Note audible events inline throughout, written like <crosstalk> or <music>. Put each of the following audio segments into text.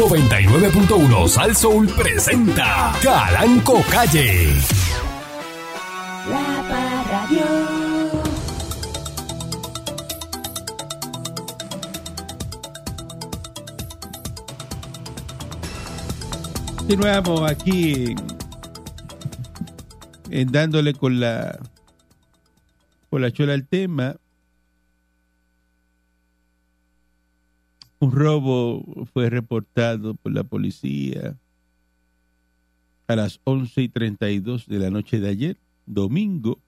99.1 Sal Soul presenta Calanco Calle. La Parradio. Continuamos aquí en dándole con la con la chola al tema. Un robo fue reportado por la policía a las 11 y 32 de la noche de ayer, domingo,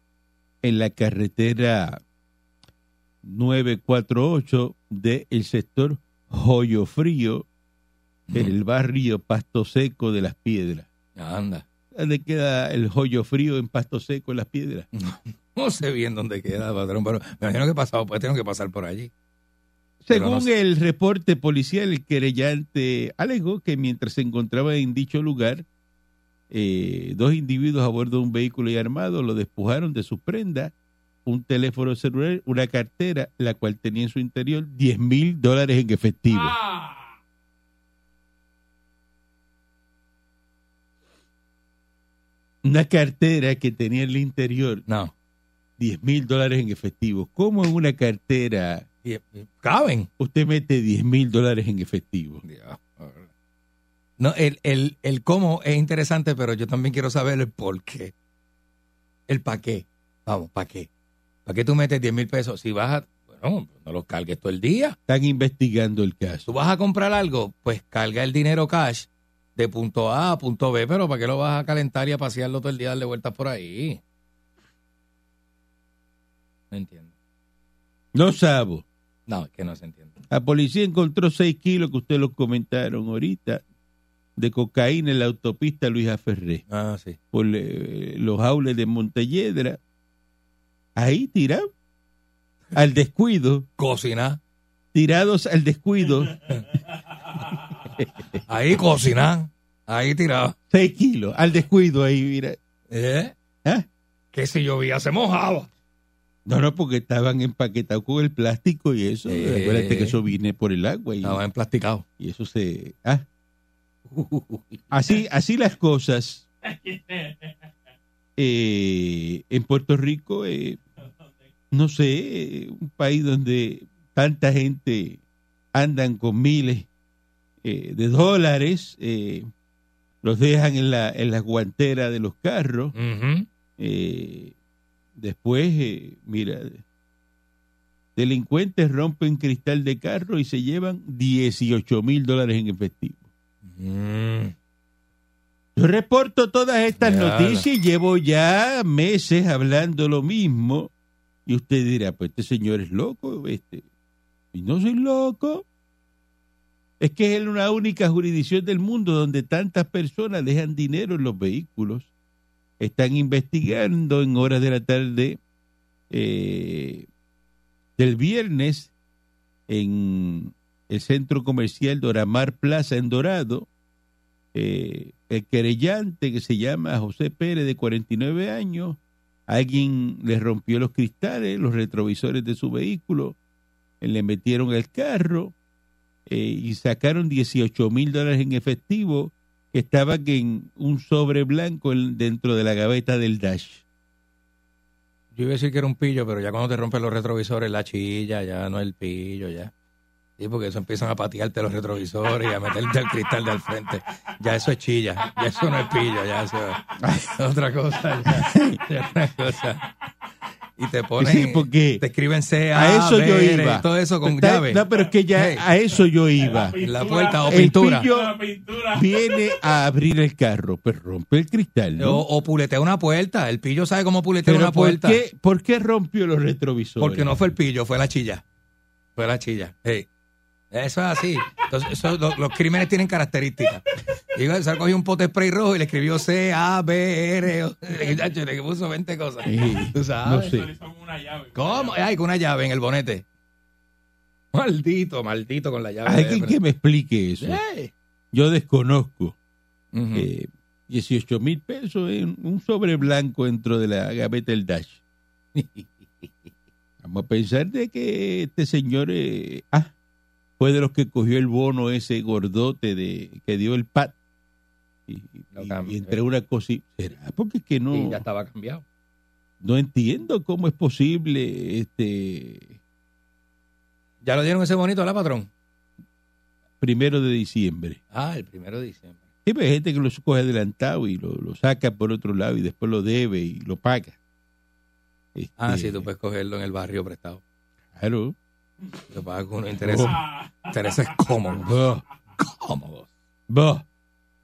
en la carretera 948 del sector Joyo Frío, en el barrio Pasto Seco de las Piedras. Anda. ¿Dónde queda el joyo frío en Pasto Seco en las Piedras? <laughs> No sé bien dónde queda, patrón, pero me imagino que he pasado, pues tengo que pasar por allí. Según no el reporte policial, el querellante alegó que mientras se encontraba en dicho lugar, eh, dos individuos a bordo de un vehículo y armado lo despojaron de sus prendas, un teléfono celular, una cartera, la cual tenía en su interior 10 mil dólares en efectivo. Una cartera que tenía en el interior No. 10 mil dólares en efectivo. ¿Cómo en una cartera ¿Caben? usted mete 10 mil dólares en efectivo? No, el, el, el cómo es interesante, pero yo también quiero saber el por qué. El para qué. Vamos, ¿para qué? ¿Para qué tú metes 10 mil pesos? Si vas a... Bueno, no los cargues todo el día. Están investigando el caso. Tú vas a comprar algo, pues carga el dinero cash de punto A a punto B, pero ¿para qué lo vas a calentar y a pasearlo todo el día, darle vueltas por ahí? No entiendo. No sabo. No, es que no se entiende. La policía encontró 6 kilos, que ustedes lo comentaron ahorita, de cocaína en la autopista Luisa Ferré, Ah, sí. por eh, los aules de Montelledra. Ahí tirado. Al descuido. Cocinar. Tirados al descuido. <laughs> Ahí cocinar. Ahí tirado. 6 kilos. Al descuido ahí, mira. ¿Eh? ¿Ah? Que si llovía se mojaba. No, no, porque estaban empaquetados con el plástico y eso. Eh. Acuérdate que eso viene por el agua y, Estaba emplasticado. y eso se... ah. Así, así las cosas. <laughs> Eh, en Puerto Rico, eh, no sé, un país donde tanta gente andan con miles eh, de dólares, eh, los dejan en la, en la guantera de los carros. Eh, después, eh, mira, delincuentes rompen cristal de carro y se llevan 18 mil dólares en efectivo. Mm. Yo reporto todas estas noticias y llevo ya meses hablando lo mismo. Y usted dirá, pues este señor es loco. Este. Y no soy loco. Es que es la única jurisdicción del mundo donde tantas personas dejan dinero en los vehículos. Están investigando en horas de la tarde eh, del viernes en el centro comercial Doramar Plaza en Dorado. Eh, el querellante que se llama José Pérez de 49 años, alguien le rompió los cristales, los retrovisores de su vehículo, eh, le metieron el carro eh, y sacaron 18 mil dólares en efectivo que estaban en un sobre blanco en- dentro de la gaveta del dash. Yo iba a decir que era un pillo, pero ya cuando te rompen los retrovisores, la chilla, ya no es el pillo, ya. Sí, porque eso empiezan a patearte los retrovisores y a meterte el cristal del frente. Ya eso es chilla, ya eso no es pillo, ya eso es otra cosa. Ya, ya es otra cosa. Y te <laughs> ponen, Sí, porque te escriben C, A eso yo iba. todo eso con Está- llave. No, pero es que ya Hey. a eso yo iba. La puerta o El pintura. pillo viene a abrir el carro, pues rompe el cristal, ¿no? O, o puletea una puerta. El pillo sabe cómo puletea Pero una ¿por puerta. qué, ¿por qué rompió los retrovisores? Porque no fue el pillo, fue la chilla. Fue la chilla. Hey. Eso es así. Entonces, eso- lo- los crímenes tienen características. Digo, se cogió un pote spray rojo y le escribió C, A, B, R. o- Chacho, Le puso 20 cosas. Tú no. ¿Cómo? Ay, con una llave en el bonete. Maldito, maldito con la llave. Alguien que me explique eso. Yo desconozco. Ujú. Eh, 18 mil pesos en un sobre blanco dentro de la gaveta del Dash. <laughs> Vamos a pensar de que este señor... eh, ah, fue de los que cogió el bono ese gordote de que dio el PAT. Y, entre una cosa y- ¿Será? Porque es que no, Y ya estaba cambiado. no entiendo cómo es posible este ¿Ya lo dieron ese bonito a la patrón? primero de diciembre. Ah, el primero de diciembre. Sí, pero hay gente que lo coge adelantado y lo, lo saca por otro lado y después lo debe y lo paga. Ah, Este, sí, tú puedes cogerlo en el barrio prestado. Claro. Lo pagas con unos intereses, intereses cómodos. Cómodos.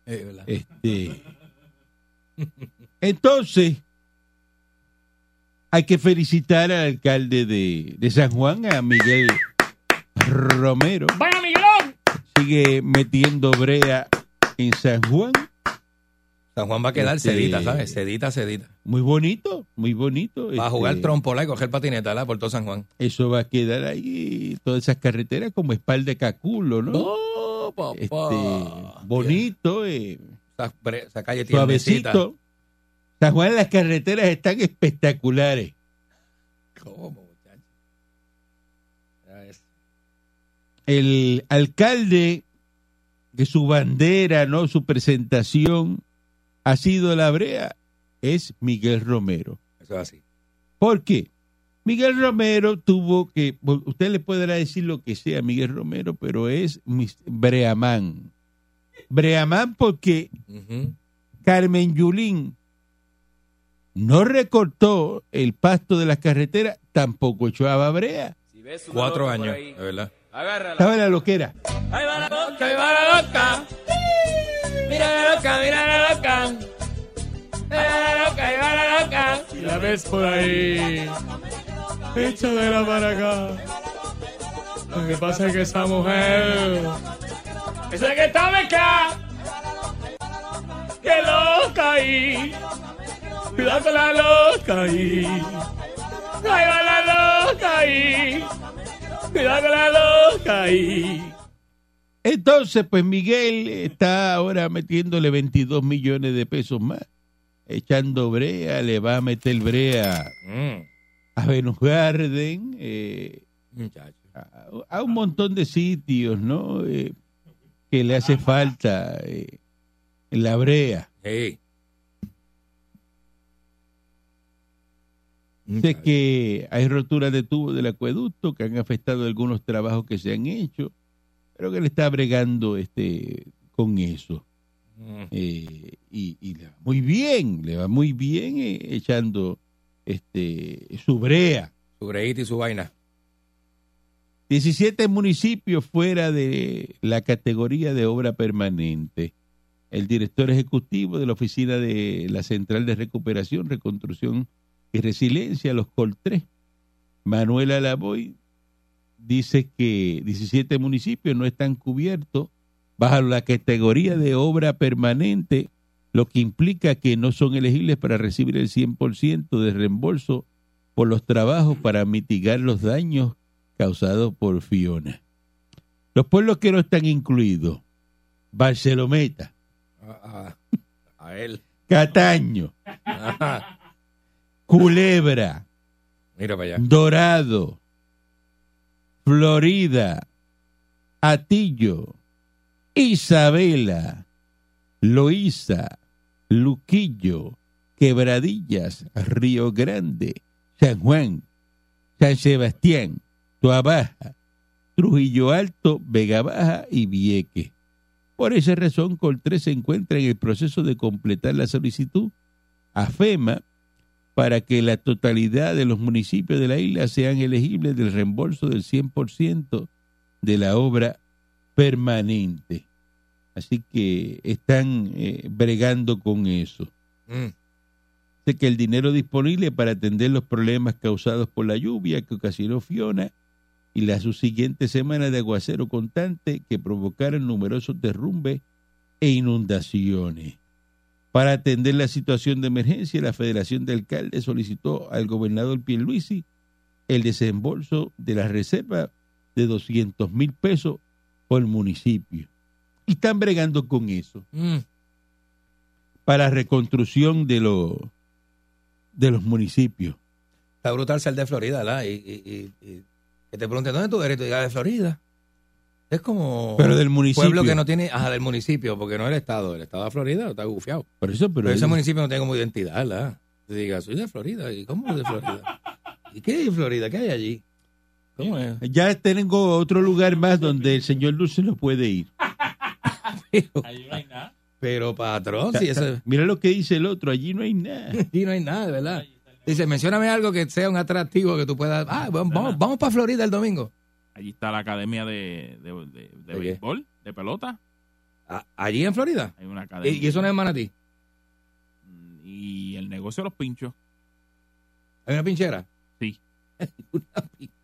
Eh. Este, entonces, hay que felicitar al alcalde de, de San Juan, a Miguel Romero. ¡Vaya, Miguelón! Sigue metiendo brea en San Juan. San Juan va a quedar Este- sedita, ¿sabes? Sedita, sedita. Muy bonito, muy bonito. Va a jugar Este, trompola y coger patineta por todo San Juan. Eso va a quedar ahí, todas esas carreteras como espalda de caculo, ¿no? ¡Oh, papá! Este, bonito, eh, Esa, calle suavecito. San Juan, las carreteras están espectaculares. ¿Cómo, muchacho? Ya es. El alcalde, que su bandera, no su presentación, ha sido la brea, es Miguel Romero. Eso es así. ¿Por qué? Miguel Romero tuvo que, usted le podrá decir lo que sea, Miguel Romero, pero es Breamán. Breamán porque. Carmen Yulín no recortó el pasto de las carreteras, tampoco echaba brea. Cuatro años, de verdad. ¿Sabe la loquera? ¡Ahí va la loca, ahí va la loca! ¡Mira la loca, mira la loca! ¡Mira la loca, va la loca! Y la ves por ahí. Échamela para acá. Lo que pasa es que esa mujer. Esa que está beca. Que loca ahí. Cuidado con la loca ahí. Ahí va la loca ahí. Cuidado con la loca ahí. Entonces, pues Miguel está ahora metiéndole 22 millones de pesos más, echando brea, le va a meter brea Mm, a Venus Garden, eh, a un montón de sitios, ¿no? Eh, que le hace falta eh, la brea. Sí. Sé que hay roturas de tubo del acueducto que han afectado algunos trabajos que se han hecho, pero que él está bregando este con eso. Mm, Eh, y, y le va muy bien, le va muy bien eh, echando este su brea. Su breíta y su vaina. 17 municipios fuera de la categoría de obra permanente. El director ejecutivo de la oficina de la Central de Recuperación, Reconstrucción y Resiliencia, los COL3, Manuela Lavoy, dice que 17 municipios no están cubiertos bajo la categoría de obra permanente, lo que implica que no son elegibles para recibir el 100% de reembolso por los trabajos para mitigar los daños causados por Fiona. Los pueblos que no están incluidos, Barcelometa, A, a- a él. Cataño. Culebra, Mira para allá. Dorado, Florida, Atillo, Isabela, Loíza, Luquillo, Quebradillas, Río Grande, San Juan, San Sebastián, Tuabaja, Trujillo Alto, Vega Baja y Vieque. Por esa razón, Coltré se encuentra en el proceso de completar la solicitud a FEMA para que la totalidad de los municipios de la isla sean elegibles del reembolso del 100% de la obra permanente. Así que están eh, bregando con eso. Mm, Sé que el dinero disponible para atender los problemas causados por la lluvia que ocasionó Fiona y las subsiguientes semanas de aguacero constante que provocaron numerosos derrumbes e inundaciones. Para atender la situación de emergencia, la Federación de Alcaldes solicitó al gobernador Pierluisi el desembolso de la reserva de 200 mil pesos por municipio. Y están bregando con eso mm. para reconstrucción de, los de los municipios. Está brutal ser de Florida, ¿verdad? Y, y- y- y que te pregunten, ¿dónde tú eres? Tú digas, de Florida. Es como Pero del municipio. pueblo que no tiene, ajá, del municipio, porque no es el estado, el estado de Florida está gufiado. Por eso, pero, Pero ese municipio no tiene como identidad, ¿verdad? Te diga, soy de Florida, ¿y cómo de Florida? ¿Y qué hay en Florida? ¿Qué hay allí? ¿Cómo es? ya tengo otro lugar más donde el señor Dulce no puede ir. <laughs> Pero, pero, patrón, si eso, <laughs> Mira lo que dice el otro, allí no hay nada. <laughs> aquí no hay nada, de verdad. Dice, mencióname algo que sea un atractivo que tú puedas. Ah, vamos, vamos, vamos para Florida el domingo. Allí está la academia de, de, de, béisbol, de pelota. Allí en Florida. Hay una Y, academia. y eso no es Manatí. Mm, Y el negocio de los pinchos. ¿Hay una pinchera? Sí. <laughs> una pinchera.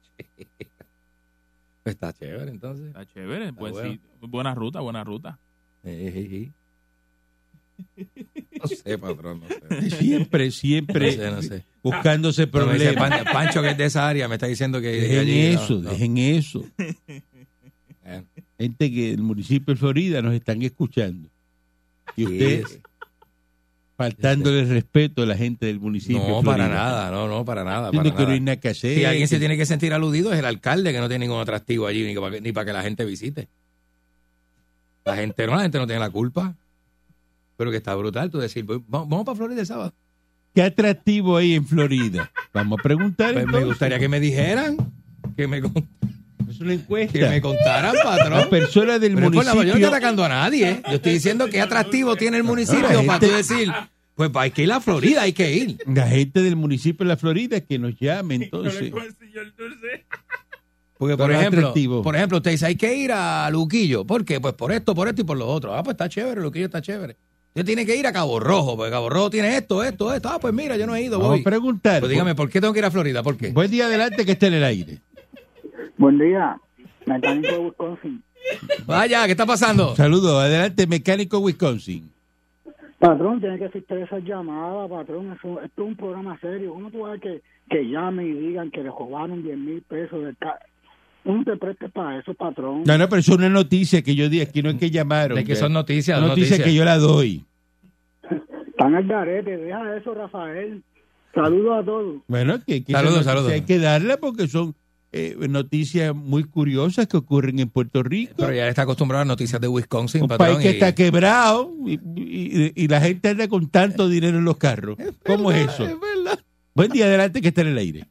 Pues está chévere, entonces. Está chévere. Pues bueno. sí, buena ruta, buena ruta. Eh, eh, eh. No sé, <laughs> patrón, no sé. Siempre, No siempre sé, no sé. buscándose Pero me dice problemas. Pan- Pancho, que es de esa área, me está diciendo que. Dejen allí, eso, no. dejen eso. Eh, Gente que del municipio de Florida nos están escuchando. Y ustedes sí. faltándole respeto a la gente del municipio No, para nada, no, no, para nada. Para que no hay nada. que. Si alguien se tiene que sentir aludido es el alcalde que no tiene ningún atractivo allí ni para que, ni para que la gente visite. La gente no, la gente no tiene la culpa. Pero que está brutal tú decir, "Voy- vamos, vamos para Florida el sábado. ¿Qué atractivo hay en Florida? Vamos a preguntar Pues me gustaría que me dijeran, que me, Es una encuesta. que me contaran, Las patrón. personas del Pero es por la- yo no estoy municipio... atacando a nadie. ¿eh? Yo estoy diciendo qué atractivo tiene el municipio la para gente- tú decir, pues hay que ir a Florida, hay que ir. La gente del municipio de la Florida que nos llame entonces. Porque, por Pero ejemplo, atractivo. por ejemplo, usted dice, hay que ir a Luquillo. ¿Por qué? Pues por esto, por esto y por lo otro. Ah, pues está chévere, Luquillo está chévere. Usted tiene que ir a Cabo Rojo, porque Cabo Rojo tiene esto, esto, esto. Ah, pues mira, yo no he ido, Vamos voy. a preguntar. Pues dígame, ¿por qué tengo que ir a Florida? ¿Por qué? Buen día adelante que esté en el aire. Buen día, mecánico de Wisconsin. Vaya, ¿qué está pasando? Saludos, adelante mecánico Wisconsin. Patrón, tiene que asistir a esas llamadas, patrón. Eso, esto es un programa serio. ¿Cómo tú vas a que, que llamen y digan que le robaron 10 mil pesos de ca ¿Cómo te prestes para eso, patrón? No, no, pero eso es una noticia que yo di aquí, no es que llamaron. De que son noticias, Una noticia noticias. que yo la doy. Están al garete. Deja eso, Rafael. Saludos a todos. Bueno, que, Saludos, saludos. hay que darla porque son eh, noticias muy curiosas que ocurren en Puerto Rico. Pero ya está acostumbrado a noticias de Wisconsin, un patrón. país que y- está quebrado y, y- y la gente anda con tanto dinero en los carros. ¿Cómo es eso? Buen día adelante que está en el aire.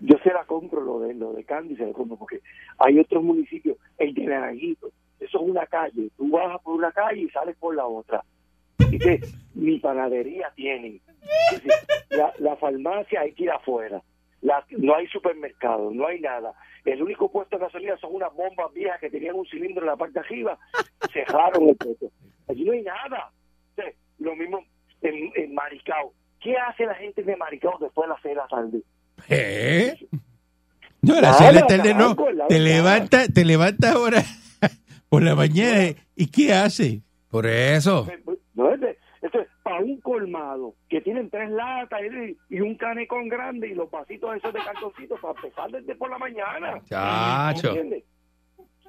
yo la compro lo de lo de Candy se la compro porque hay otros municipios el de Naranjito eso es una calle tú bajas por una calle y sales por la otra. Dice mi panadería tienen. Dice, la, farmacia hay que ir afuera. No hay supermercado no hay nada. El único puesto de gasolina son unas bombas viejas que tenían un cilindro en la parte de arriba. Cerraron el puesto. Allí no hay nada. Lo mismo en, en Maricao. ¿qué hace la gente de Maricao después de las seis de la tarde? ¿Eh? No, a las de la tarde no. carajo, la Te verdad. levanta, te levanta ahora <laughs> por la mañana. ¿Y qué hace? Por eso. No, es de- esto es para un colmado que tienen tres latas y, un canecón grande y los vasitos esos de cartoncitos para empezar desde por la mañana. Chacho. ¿Entiendes?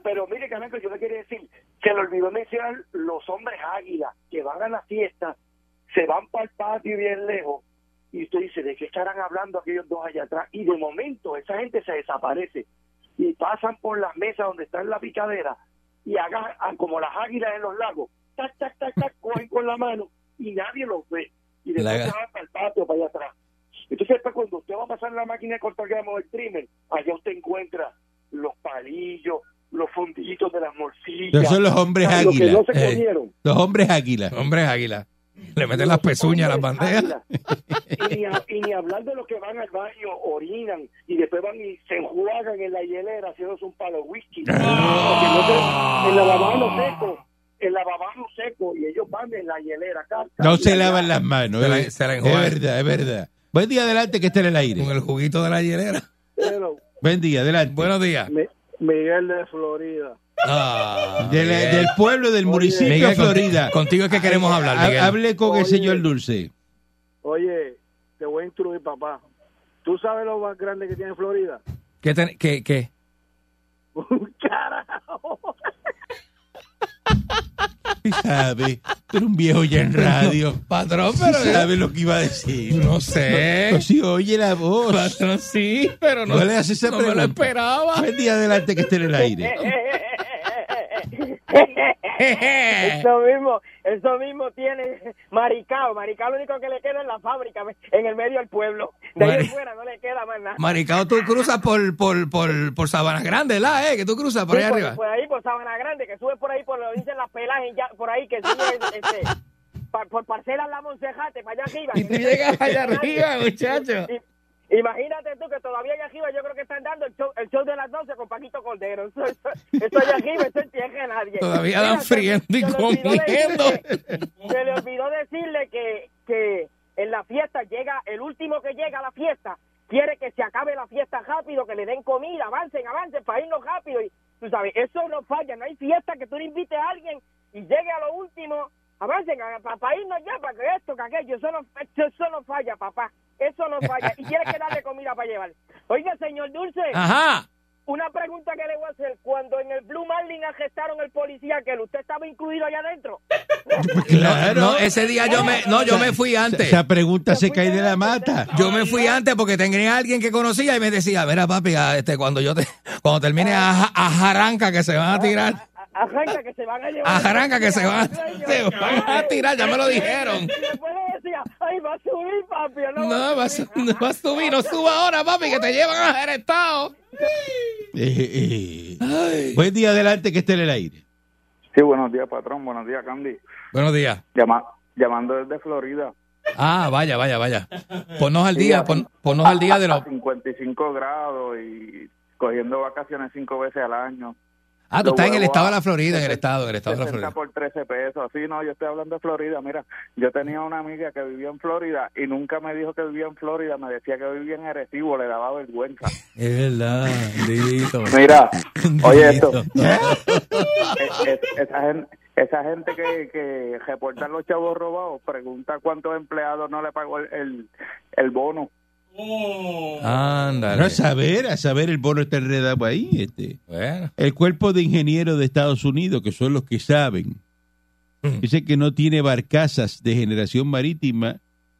Pero mire, Caneco, yo le quería decir, se le olvidó mencionar los hombres águilas que van a la fiesta, se van para el patio bien lejos y usted dice, ¿de qué estarán hablando aquellos dos allá atrás? Y de momento esa gente se desaparece y pasan por las mesas donde está la picadera y hagan ah, como las águilas en los lagos, tac, tac, tac, tac, <laughs> cogen con la mano y nadie los ve. Y después La- se van para el patio, para allá atrás. Entonces después cuando usted va a pasar la máquina de cortar gramos del trimmer, allá usted encuentra los palillos, los fondillitos de las morcillas. Esos son los hombres lo que águila. no se Eh. comieron. Los hombres águila. Hombres águila. Le meten las pezuñas a las bandejas. Y ni, a- y ni hablar de los que van al baño, orinan y después van y se enjuagan en la hielera haciéndose un palo de whisky. Porque no se- el lavabano seco, el lavabano seco y ellos van en la hielera. No se lavan las manos. Se la- se la es verdad, es verdad. Buen día adelante que esté en el aire. Con el juguito de la hielera. Pero Buen día adelante. Buenos días. Mi- Miguel de Florida. Ah, De la- Miguel. del pueblo del municipio Miguel, de Florida. contigo- Contigo es que queremos hablar, Ha- Miguel. Hable con el Oye. señor Dulce. Oye, te voy a instruir, papá. ¿Tú sabes lo más grande que tiene Florida? ¿Qué, ten- qué, qué? <laughs> Un carajo. ¿Qué sabe? Tú eres un viejo ya en radio. Patrón, ¿Sí pero sabe lo que iba a decir? no sé. No, si oye la voz. Patrón, sí, pero no, No le haces esa no me lo esperaba. Buen día adelante que esté en el aire. <laughs> <laughs> Eso mismo, eso mismo tiene Maricao. Maricao lo único que le queda es la fábrica, en el medio del pueblo. De ahí Mari- fuera no le queda más nada. Maricao, tú cruzas por, por, por, por Sabana Grande, ¿la? Eh? Que tú cruzas por Sí, ahí por, arriba. por ahí, por Sabana Grande, que sube por ahí, por lo dicen las pelajes, ya, por ahí, que sigue, <laughs> este, por parcelas La Monsejate, para allá arriba. Y tú llegas allá arriba, <laughs> muchacho. Y- Imagínate tú que todavía allá arriba yo creo que están dando el show, el show de las 12 con Paquito Cordero. Eso, eso, eso allá arriba, eso de nadie. Todavía dan friendo y se le olvidó comiendo. decirle- Se le olvidó decirle que, que en la fiesta llega, el último que llega a la fiesta, quiere que se acabe la fiesta rápido, que le den comida, avancen, avancen, para irnos rápido. Y tú sabes, eso no falla, no hay fiesta que tú le invites a alguien y llegue a lo último, avancen, para irnos ya, para que esto, que aquello, eso no, eso no falla, papá, eso no falla. Y quiere que darle comida para llevar. Oiga, señor Dulce, Ajá. una pregunta que le voy a hacer, cuando en el Blue Marlin arrestaron el policía, que usted estaba incluido allá adentro. <laughs> Claro. No, ese día yo me, no, yo me fui antes. Esa pregunta se cae de la mata. Yo me fui antes porque tenía alguien que conocía y me decía, mira papi, a- este, cuando yo te, cuando termine a, a jaranca que se van a tirar, A- Arranca que se van a llevar. a jaranca que se van, se van a tirar, ya me lo dijeron. Y después le decía, ay, va a subir, papi. No, vas a subir, no suba ahora, papi, que te llevan a arrestado. Eh, eh. Buen día adelante que esté en el aire. Sí, buenos días, patrón. Buenos días, Candy. Buenos días. Llama- llamando desde Florida. Ah, vaya, vaya, vaya. Ponnos al día, pon- ponnos al día de los... A 55 grados y cogiendo vacaciones cinco veces al año. Ah, tú estás en el estado de la Florida, en el estado, en el estado de la 60 Florida. por 13 pesos. Sí, no, yo estoy hablando de Florida. Mira, yo tenía una amiga que vivía en Florida y nunca me dijo que vivía en Florida. Me decía que vivía en Arecibo, le daba vergüenza. <laughs> Es verdad. Mira, oye esto. Es- <laughs> <laughs> es- esa gente, esa gente que, que reporta los chavos robados pregunta cuántos empleados no le pagó el, el, el bono. Ándale. No, a saber, a saber, el bono está enredado ahí. Este. Bueno, El cuerpo de ingenieros de Estados Unidos, que son los que saben, dice que no tiene barcazas de generación marítima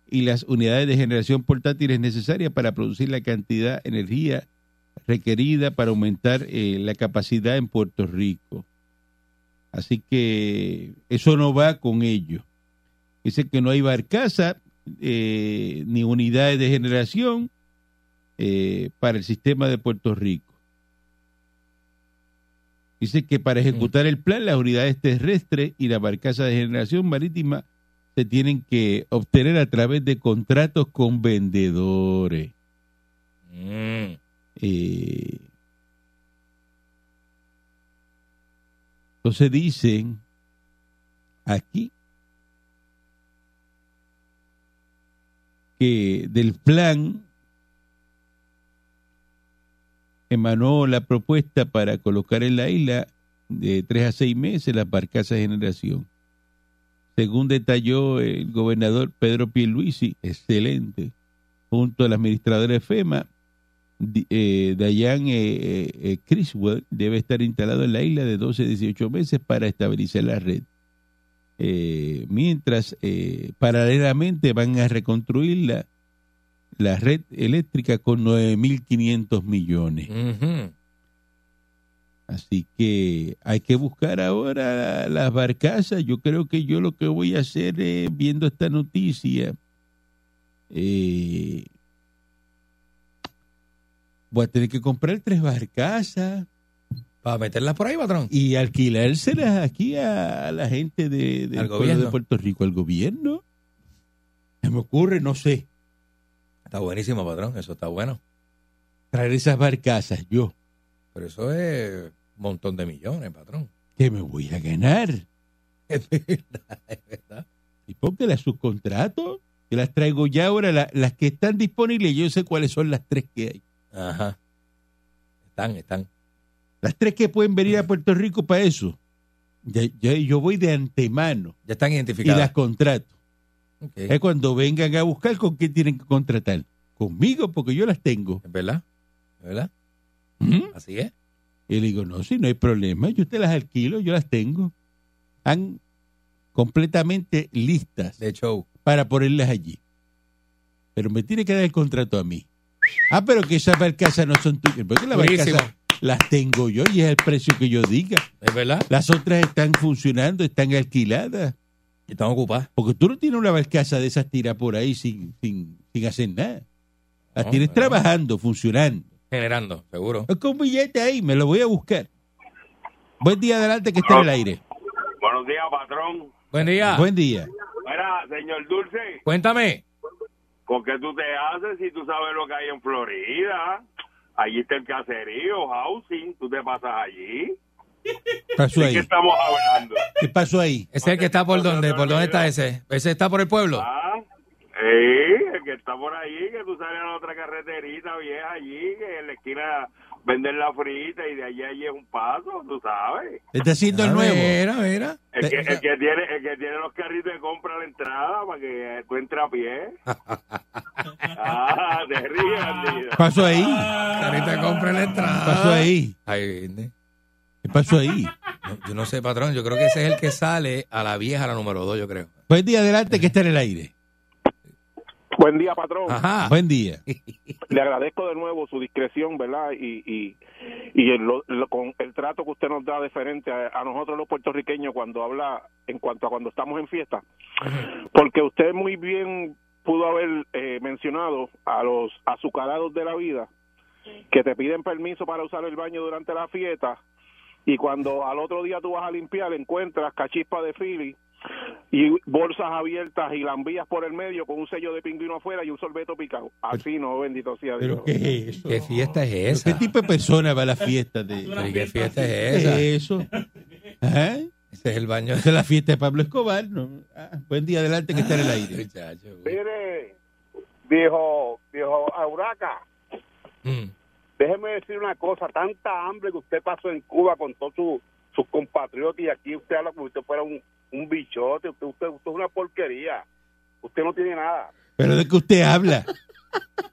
y las unidades de generación portátiles necesarias para producir la cantidad de energía requerida para aumentar eh, la capacidad en Puerto Rico. Así que eso no va con ello. Dice que no hay barcaza eh, ni unidades de generación eh, para el sistema de Puerto Rico. Dice que para ejecutar el plan, las unidades terrestres y la barcaza de generación marítima se tienen que obtener a través de contratos con vendedores. Mm. Eh, entonces dicen aquí que del plan emanó la propuesta para colocar en la isla de tres a seis meses las barcazas de generación. Según detalló el gobernador Pedro Pierluisi, excelente, junto al administrador de FEMA, eh, Dayan eh, eh, Criswell debe estar instalado en la isla de 12 a 18 meses para estabilizar la red. Eh, mientras, eh, paralelamente van a reconstruir la, la red eléctrica con 9.500 millones. Ujú. Así que hay que buscar ahora las barcazas. Yo creo que yo lo que voy a hacer es, viendo esta noticia, eh, voy a tener que comprar tres barcazas Para meterlas por ahí, patrón. y alquilárselas aquí a la gente de, del Al pueblo gobierno. de Puerto Rico, al gobierno. Se me ocurre, no sé, Está buenísimo, patrón. Eso está bueno. traer esas barcazas yo. Pero eso es un montón de millones, patrón. que me voy a ganar? <laughs> Es verdad, es verdad. ¿Y por qué las subcontrato? Que las traigo ya ahora, la- las que están disponibles, yo sé cuáles son las tres que hay. Ajá. Están, están. Las tres que pueden venir a Puerto Rico para eso. Ya, ya- yo voy de antemano Ya están y identificadas. las contrato. Es cuando vengan a buscar con qué tienen que contratar. Conmigo, porque yo las tengo. ¿Es verdad? ¿Es verdad? ¿Mm? Así es. Y le digo, no, si no hay problema, yo te las alquilo, yo las tengo. Están completamente listas De show. para ponerlas allí. Pero me tiene que dar el contrato a mí. Ah, pero que esas barcazas no son tuyas. La Durísimo. barcaza, las tengo yo y es el precio que yo diga. ¿Es verdad? Las otras están funcionando, están alquiladas. Están ocupadas. Porque tú no tienes una barcaza de esas tiras por ahí sin, sin, sin hacer nada. Las No, tienes pero- trabajando, funcionando. Generando, seguro. Es con un billete ahí, me lo voy a buscar. Buen día adelante que esté en el aire. Buenos días, patrón. Buen día. Buen día. Mira, señor Dulce, Cuéntame. ¿con qué tú te haces si tú sabes lo que hay en Florida? Allí está el caserío, housing, tú te pasas allí. ¿Qué pasó ¿De qué ahí? estamos hablando? ¿Qué pasó ahí? Ese es el que está por dónde, por dónde está ese. Ese está por el pueblo. ¿Ah? Sí, el que está por allí, que tú sales a la otra carreterita vieja allí, que en la esquina venden la frita y de allí allí es un paso, tú sabes. Está haciendo el Ah, nuevo. Mira, mira. El que, el que tiene el que tiene los carritos de compra a la entrada para que tú entres a pie. <laughs> ah, te ríes. ¿Qué pasó ahí? Ahorita compra la ¿Qué entrada. pasó ahí? Ahí viene. ¿Qué pasó ahí? No, yo no sé, patrón. Yo creo que ese es el que sale a la vieja, la número dos, yo creo. Buen día adelante que esté en el aire. Buen día, patrón. Ajá. Buen día. <laughs> Le agradezco de nuevo su discreción, ¿verdad? Y, y, y el, lo- lo- con el trato que usted nos da diferente a, a nosotros los puertorriqueños cuando habla en cuanto a cuando estamos en fiesta. Porque usted muy bien pudo haber eh, mencionado a los azucarados de la vida que te piden permiso para usar el baño durante la fiesta y cuando al otro día tú vas a limpiar encuentras cachispa de Philly y bolsas abiertas y lambías por el medio con un sello de pingüino afuera y un sorbeto picado. Así no, bendito sea Dios. ¿Pero qué es eso? ¿Qué fiesta es ¿Qué esa? tipo de persona va a la fiesta de ¿Y ¿Qué fiesta ¿Qué es esa? es eso? ¿Ah? Ese es el baño. Esa es la fiesta de Pablo Escobar. ¿no? Ah, buen día adelante que está en el aire. Muchacho, güey. Mire, viejo, viejo Auraca, Mm. déjeme decir una cosa, tanta hambre que usted pasó en Cuba con todos sus sus compatriotas y aquí usted habla como si usted fuera un, un bichote, usted, usted, usted es una porquería, usted no tiene nada. ¿Pero de qué usted habla?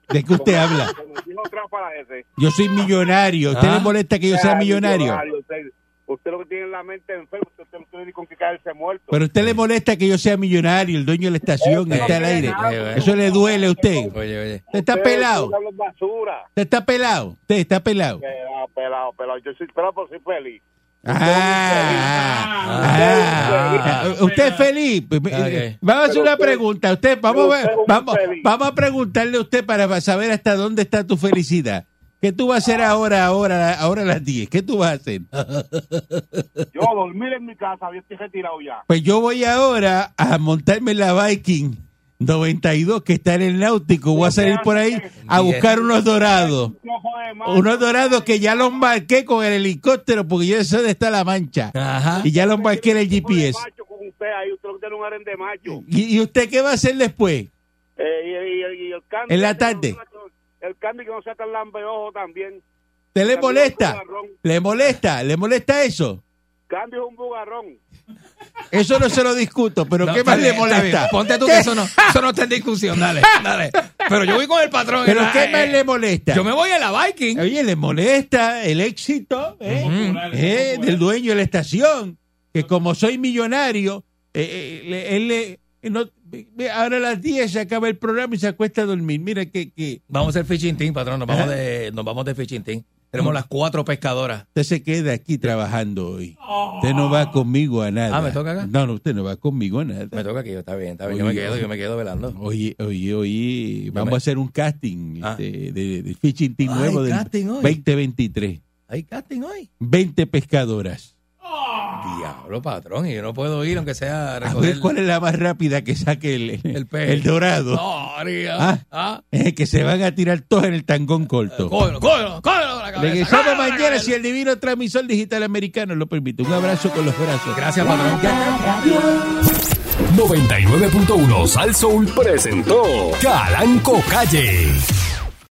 ¿De qué usted habla? Como dijo otra para ese. Yo soy millonario. ¿Usted Ah. le molesta que yo sea millonario? Usted, usted lo que tiene en la mente enfermo, usted, usted no tiene ni con qué caerse muerto. Pero a usted le molesta que yo sea millonario, el dueño de la estación, Eh, está al aire. Eso le duele a usted. Oye, oye. Usted está pelado. usted está pelado. Usted está pelado. Pelado, pelado, pelado. Yo soy pelado, pero soy feliz. Ah, ah, ¿Usted es feliz? Ok. Vamos a hacer una pregunta. Usted, vamos, a, Usted vamos, vamos a preguntarle a usted para saber hasta dónde está tu felicidad. ¿Qué tú vas a hacer ahora, ahora, ahora a las 10? ¿Qué tú vas a hacer? Yo dormir en mi casa, yo estoy retirado ya. Pues yo voy ahora a montarme en la Viking 92 que está en el náutico. Voy a salir por ahí a buscar unos dorados. Unos dorados que ya los marqué con el helicóptero porque yo sé dónde está la mancha. Ajá. Y ya los marqué en el GPS. ¿Y, y usted qué va a hacer después? Eh. En la tarde. El candy que no sea tan lambeojo también. ¿Te le molesta? ¿Le molesta? ¿Le molesta eso? Candy es un bugarrón. Eso no se lo discuto, pero No, ¿qué más le bien, molesta? Ponte tú ¿Qué? que eso no, eso no está en discusión. Dale, dale. Pero yo voy con el patrón. ¿Pero la- qué eh, más le molesta? Yo me voy a la Viking. Oye, le molesta el éxito eh, eh, del dueño de la estación, que como soy millonario, eh, eh, él le... no- ahora a las 10 se acaba el programa y se acuesta a dormir. Mira que, que Vamos a hacer fishing team, patrón. Nos vamos Ajá. de, nos vamos de fishing team. Tenemos las cuatro pescadoras. usted se queda aquí trabajando hoy. Usted no va conmigo a nada. Ah, ¿me toca acá? No, no, usted no va conmigo a nada. Me toca aquí, está bien, está bien. Yo me quedo, yo me quedo velando. Oye, oye, oye, vamos me- a hacer un casting Ah. este, de, de Fishing Team nuevo del casting hoy. 2023. Hay casting hoy. 20 pescadoras. Diablo, patrón. Y yo no puedo ir aunque sea a A recoger ver cuál es la más rápida que saque el, el pez. el dorado. No. Ah. Ah. Eh, que se van a tirar todos en el tangón corto. Cógelo, cógelo, cógelo con la cabeza. Regresamos cógelo la mañana cabeza. si el divino transmisor digital americano lo permite. Un abrazo con los brazos. Gracias, patrón. 99.1 Sal Soul presentó Calanco Calle.